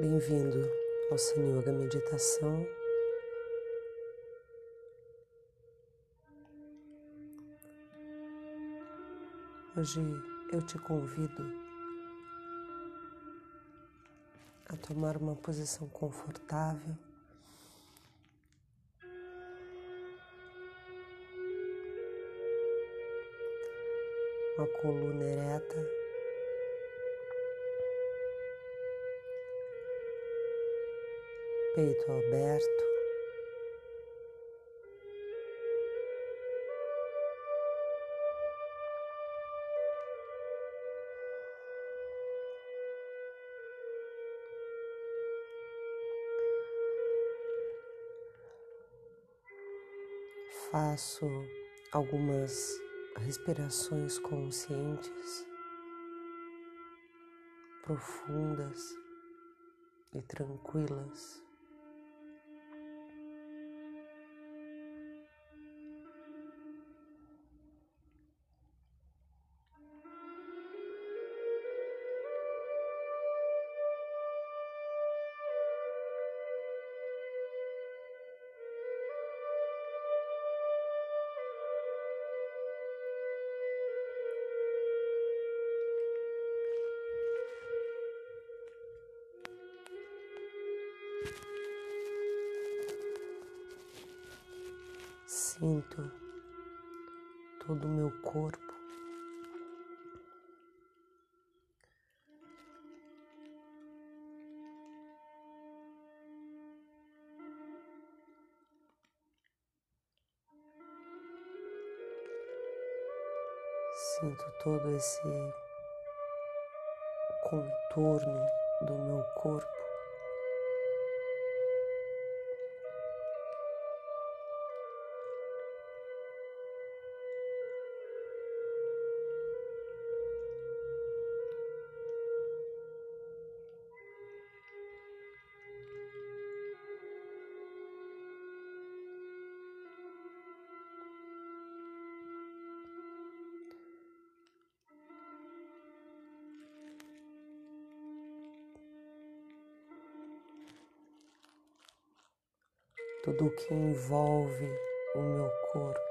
Bem-vindo ao Sun Yoga Meditação. Hoje eu te convido a tomar uma posição confortável. Uma coluna ereta. Peito aberto. Faço algumas respirações conscientes, profundas e tranquilas. Sinto todo o meu corpo. Sinto todo esse contorno do meu corpo. Tudo o que envolve o meu corpo.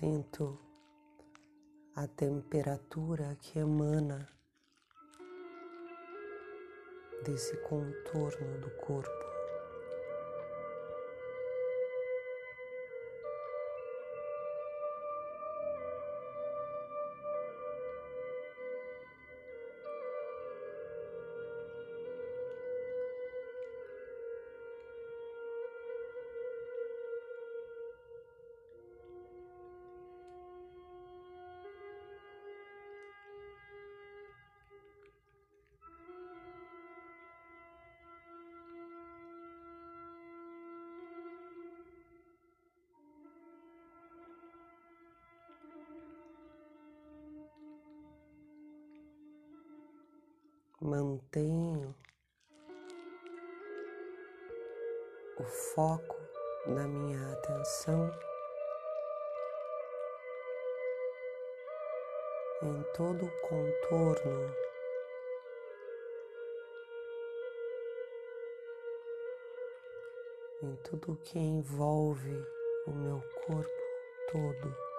Sinto a temperatura que emana desse contorno do corpo. Mantenho o foco da minha atenção em todo o contorno em tudo que envolve o meu corpo todo.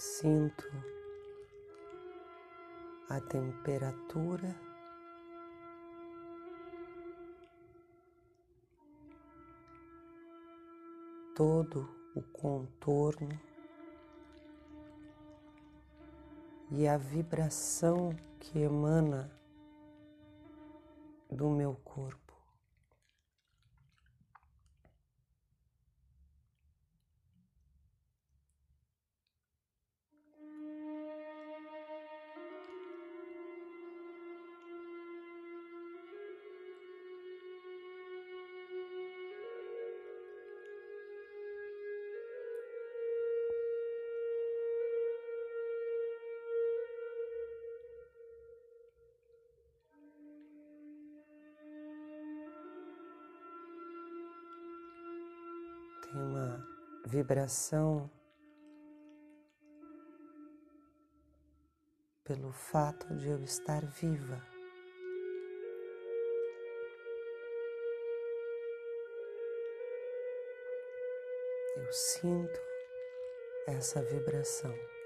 Sinto a temperatura todo o contorno e a vibração que emana do meu corpo. Tem uma vibração pelo fato de eu estar viva. Eu sinto essa vibração.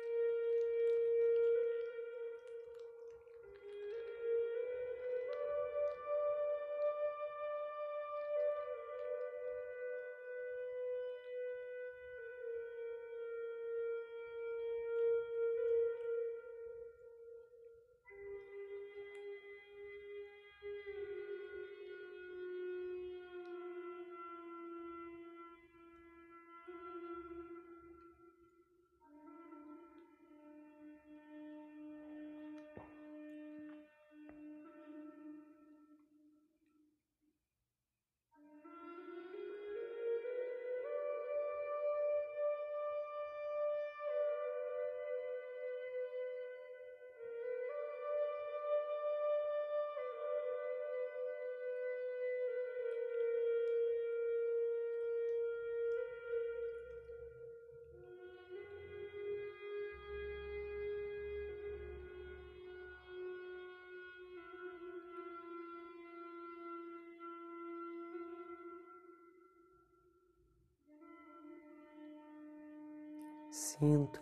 Sinto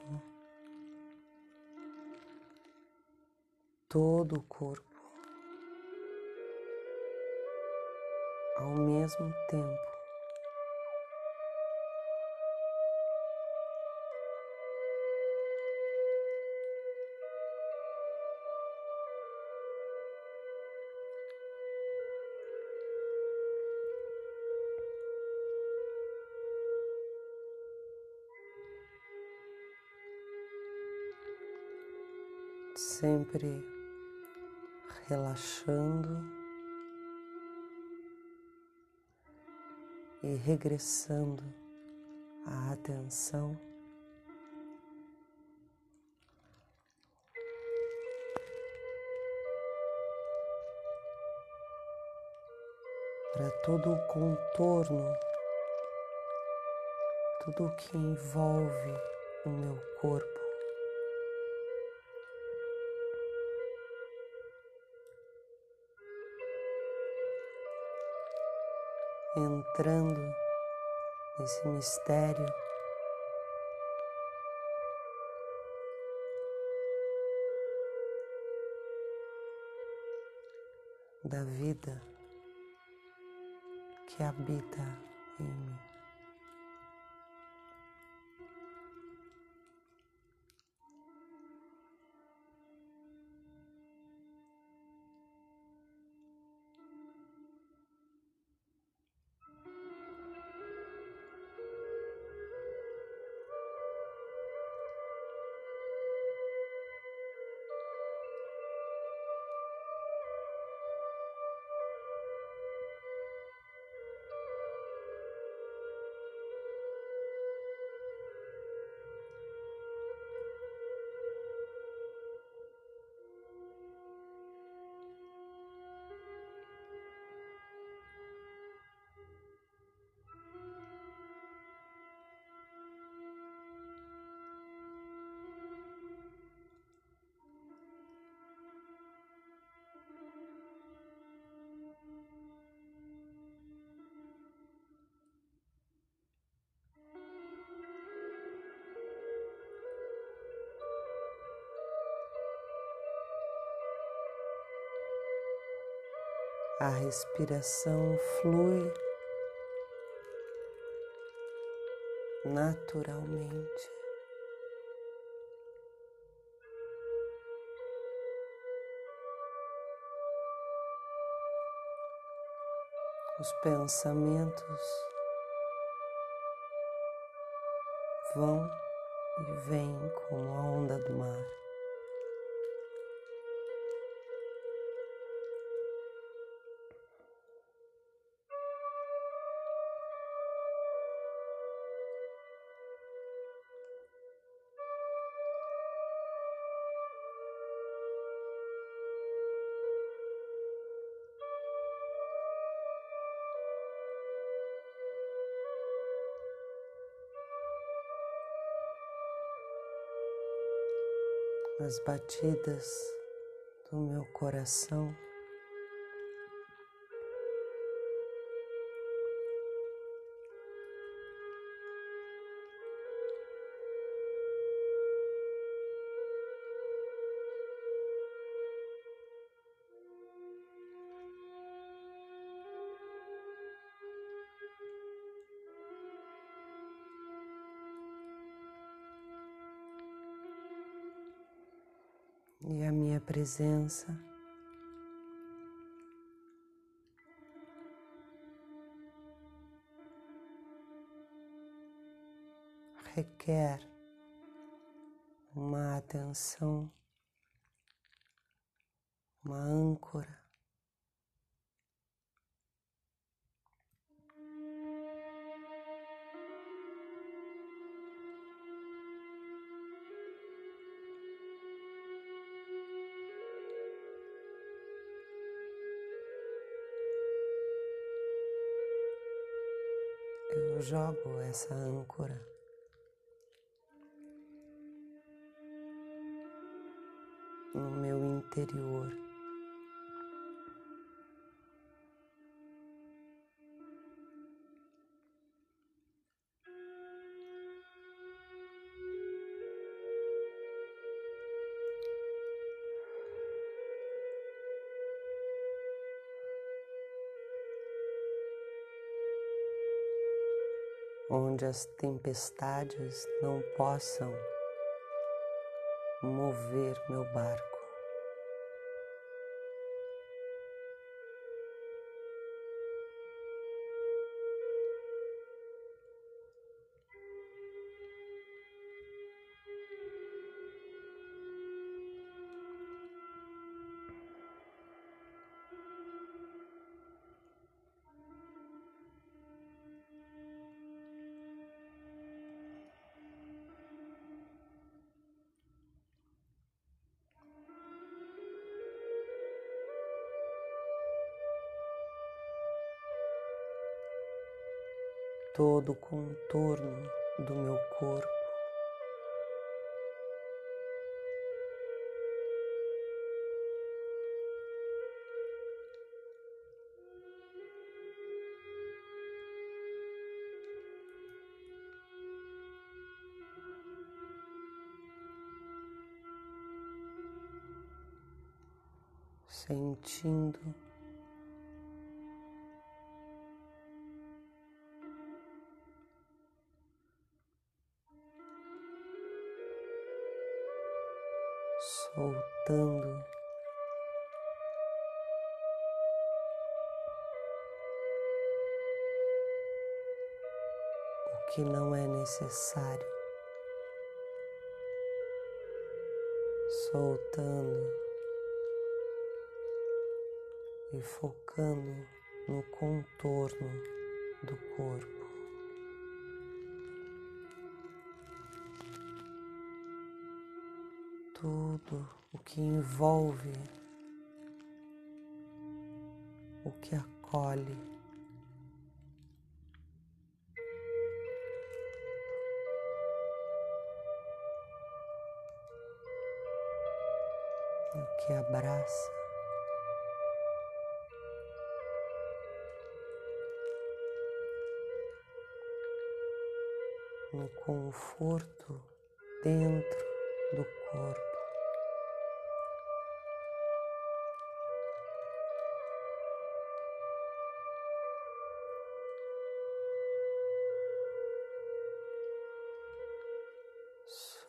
todo o corpo ao mesmo tempo. Sempre relaxando e regressando a atenção para todo o contorno, tudo o que envolve o meu corpo. Entrando nesse mistério da vida que habita em mim. A respiração flui naturalmente. Os pensamentos vão e vêm como a onda do mar. As batidas do meu coração. E a minha presença. Requer uma atenção, uma âncora. Eu jogo essa âncora no meu interior. Onde as tempestades não possam mover meu barco. Todo o contorno do meu corpo. Sentindo soltando. O que não é necessário, soltando e focando no contorno do corpo. Tudo o que envolve, o que acolhe. O que abraça. No conforto dentro do corpo.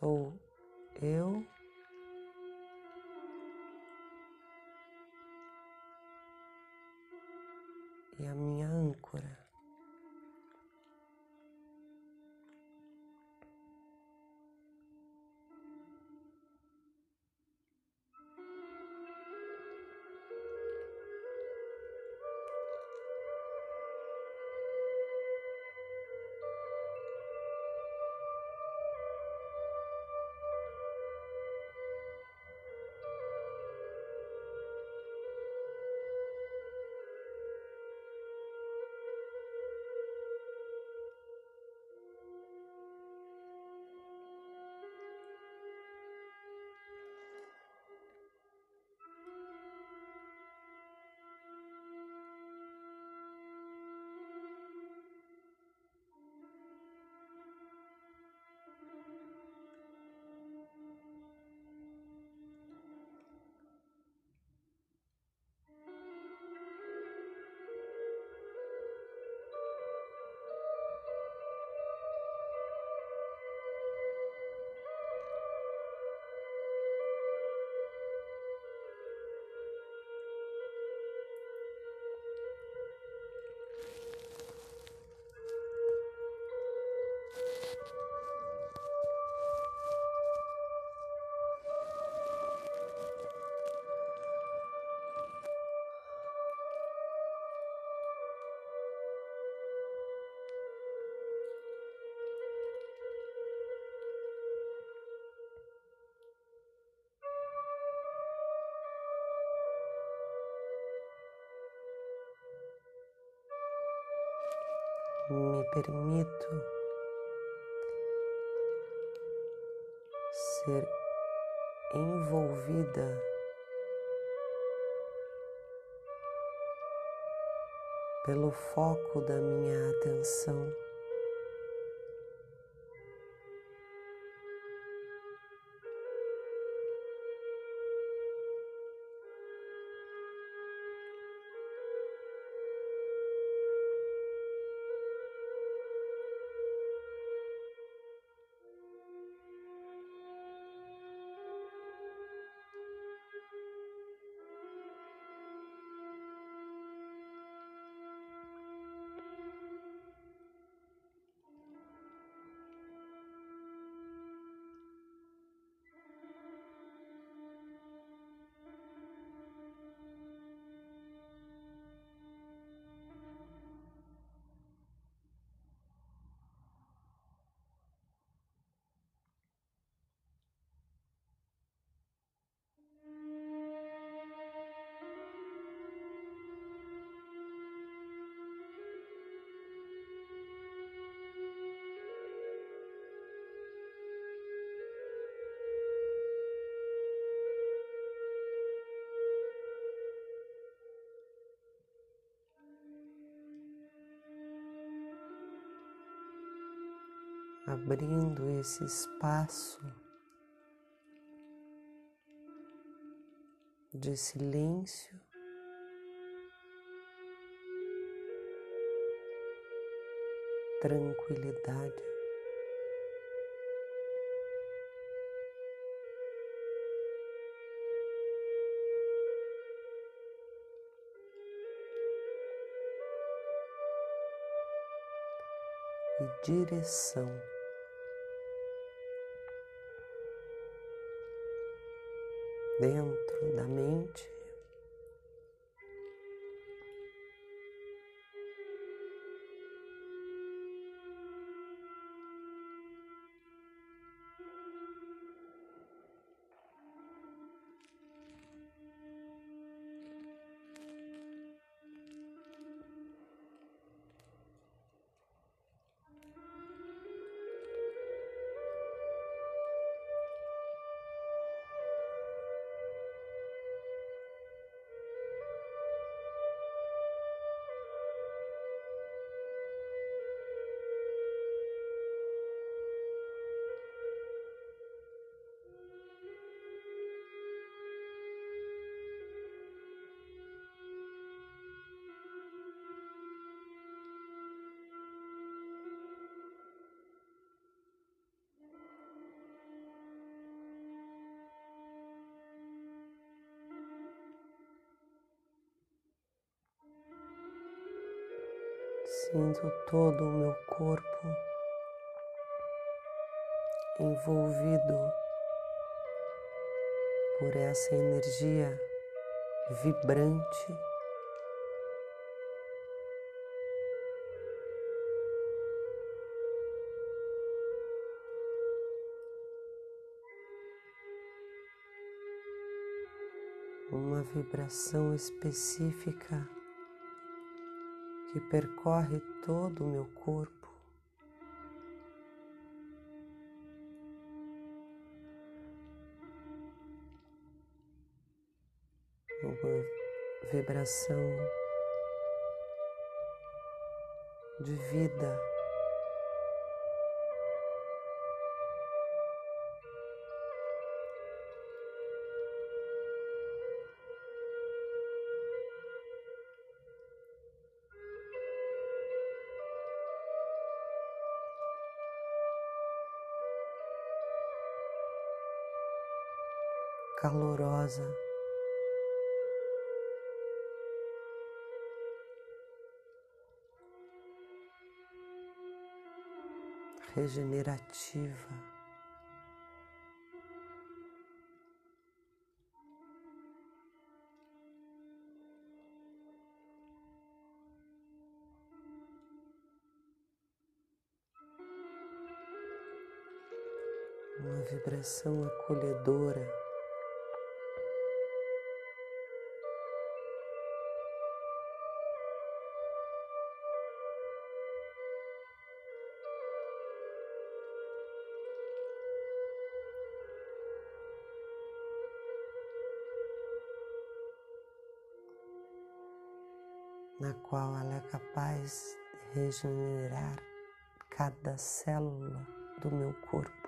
Sou eu. Me permito ser envolvida pelo foco da minha atenção. Abrindo esse espaço de silêncio. Tranquilidade. e direção. Dentro da mente. Sinto todo o meu corpo envolvido por essa energia vibrante. Uma vibração específica que percorre todo o meu corpo. Uma vibração de vida. Calorosa. Regenerativa. Uma vibração acolhedora. Na qual ela é capaz de regenerar cada célula do meu corpo.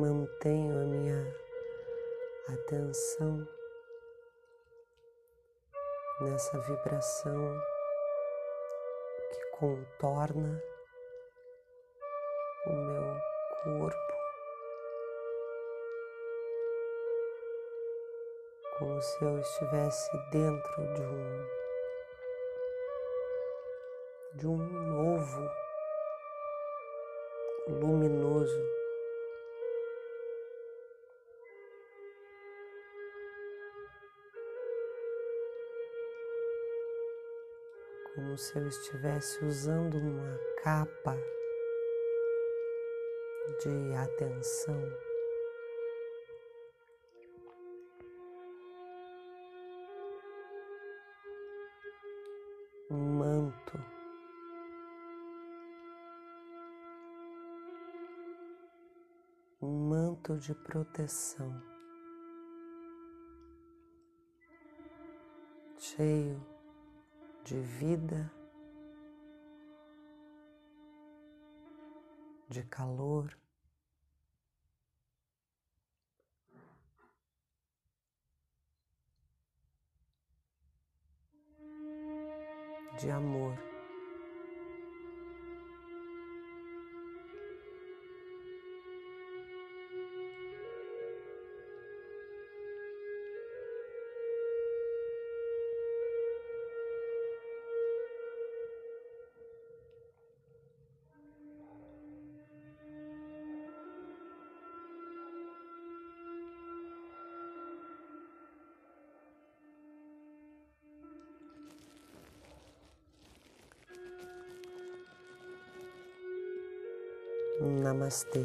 Mantenho a minha atenção nessa vibração que contorna o meu corpo, como se eu estivesse dentro de um de um ovo luminoso como se eu estivesse usando uma capa de atenção. Um manto. Um manto de proteção, cheio de vida, de calor. De amor. Namaste.